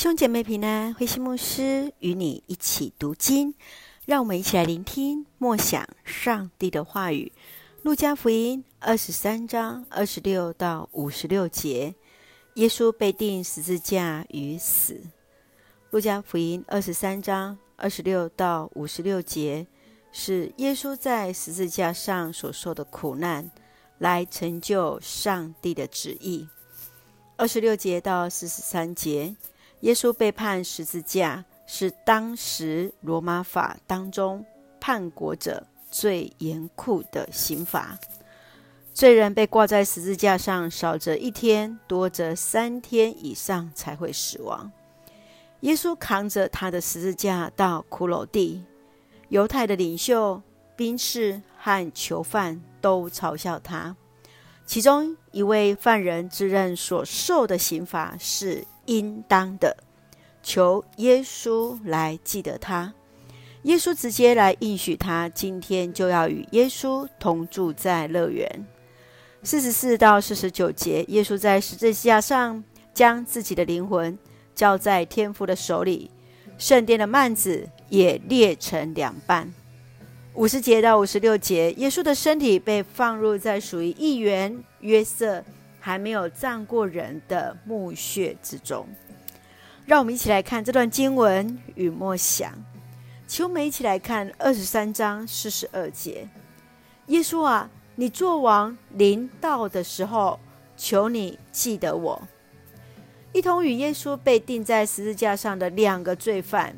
兄姐妹平安，慧馨牧师与你一起读经，让我们一起来聆听默想上帝的话语。路加福音二十三章二十六到五十六节，耶稣被钉十字架与死。路加福音二十三章二十六到五十六节是耶稣在十字架上所受的苦难，来成就上帝的旨意。二十六节到四十三节，耶稣被判十字架，是当时罗马法当中叛国者最严酷的刑罚。罪人被挂在十字架上，少则一天，多则三天以上才会死亡。耶稣扛着他的十字架到骷髅地，犹太的领袖、兵士和囚犯都嘲笑他。其中一位犯人自认所受的刑罚是应当的，求耶稣来记得他。耶稣直接来应许他，今天就要与耶稣同住在乐园。四十四到四十九节，耶稣在十字架上将自己的灵魂交在天父的手里，圣殿的幔子也裂成两半。五十节到五十六节，耶稣的身体被放入在属于议员约瑟还没有葬过人的墓穴之中。让我们一起来看这段经文与默想。请我们一起来看二十三章四十二节：耶稣啊，你作王临到的时候，求你记得我。一同与耶稣被钉在十字架上的两个罪犯。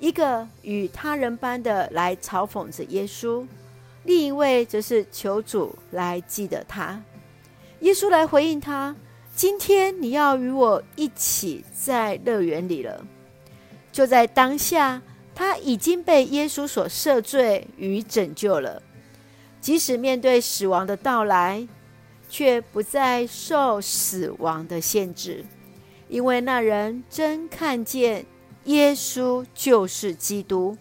一个与他人般的来嘲讽着耶稣，另一位则是求主来记得他。耶稣来回应他：“今天你要与我一起在乐园里了。”就在当下，他已经被耶稣所赦罪与拯救了。即使面对死亡的到来，却不再受死亡的限制，因为那人真看见。耶稣就是基督，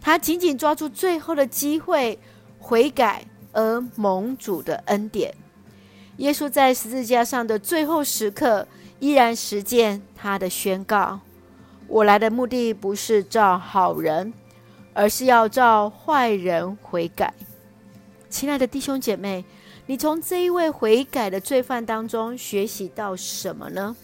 他紧紧抓住最后的机会悔改而蒙主的恩典。耶稣在十字架上的最后时刻，依然实践他的宣告：“我来的目的不是召好人，而是要召坏人悔改。”亲爱的弟兄姐妹，你从这一位悔改的罪犯当中学习到什么呢？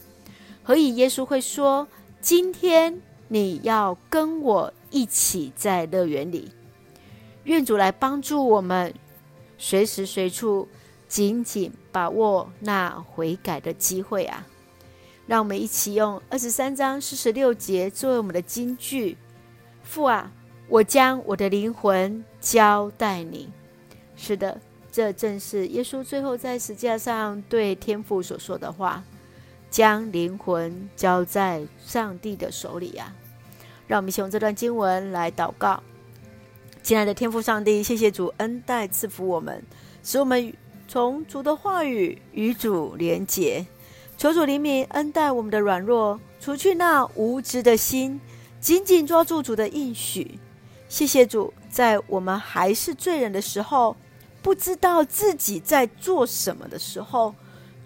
何以耶稣会说今天？你要跟我一起在乐园里，愿主来帮助我们，随时随处紧紧把握那悔改的机会啊！让我们一起用二十三章四十六节作为我们的金句：父啊，我将我的灵魂交代你。是的，这正是耶稣最后在十字架上对天父所说的话。将灵魂交在上帝的手里呀、啊！让我们用这段经文来祷告。亲爱的天父上帝，谢谢主恩待赐福我们，使我们从主的话语与主连结。求主怜悯恩待我们的软弱，除去那无知的心，紧紧抓住主的应许。谢谢主，在我们还是罪人的时候，不知道自己在做什么的时候。